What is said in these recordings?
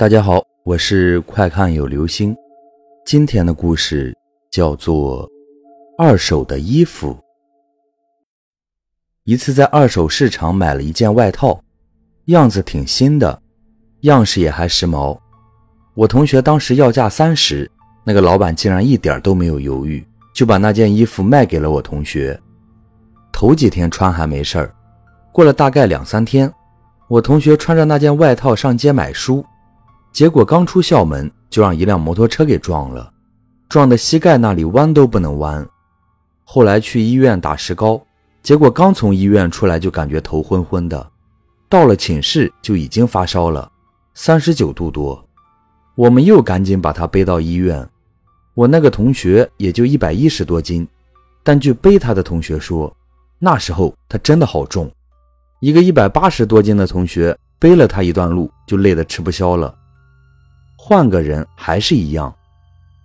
大家好，我是快看有流星。今天的故事叫做《二手的衣服》。一次在二手市场买了一件外套，样子挺新的，样式也还时髦。我同学当时要价三十，那个老板竟然一点都没有犹豫，就把那件衣服卖给了我同学。头几天穿还没事儿，过了大概两三天，我同学穿着那件外套上街买书。结果刚出校门，就让一辆摩托车给撞了，撞的膝盖那里弯都不能弯。后来去医院打石膏，结果刚从医院出来就感觉头昏昏的，到了寝室就已经发烧了，三十九度多。我们又赶紧把他背到医院。我那个同学也就一百一十多斤，但据背他的同学说，那时候他真的好重，一个一百八十多斤的同学背了他一段路就累得吃不消了。换个人还是一样，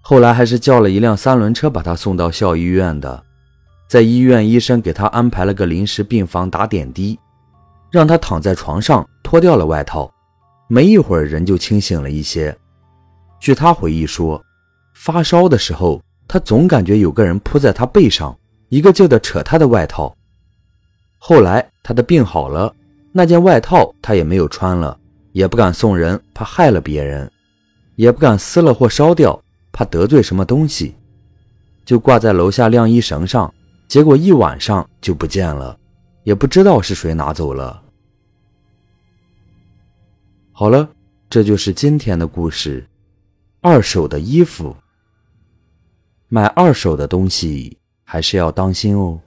后来还是叫了一辆三轮车把他送到校医院的，在医院医生给他安排了个临时病房打点滴，让他躺在床上脱掉了外套，没一会儿人就清醒了一些。据他回忆说，发烧的时候他总感觉有个人扑在他背上，一个劲的扯他的外套。后来他的病好了，那件外套他也没有穿了，也不敢送人，怕害了别人。也不敢撕了或烧掉，怕得罪什么东西，就挂在楼下晾衣绳上。结果一晚上就不见了，也不知道是谁拿走了。好了，这就是今天的故事。二手的衣服，买二手的东西还是要当心哦。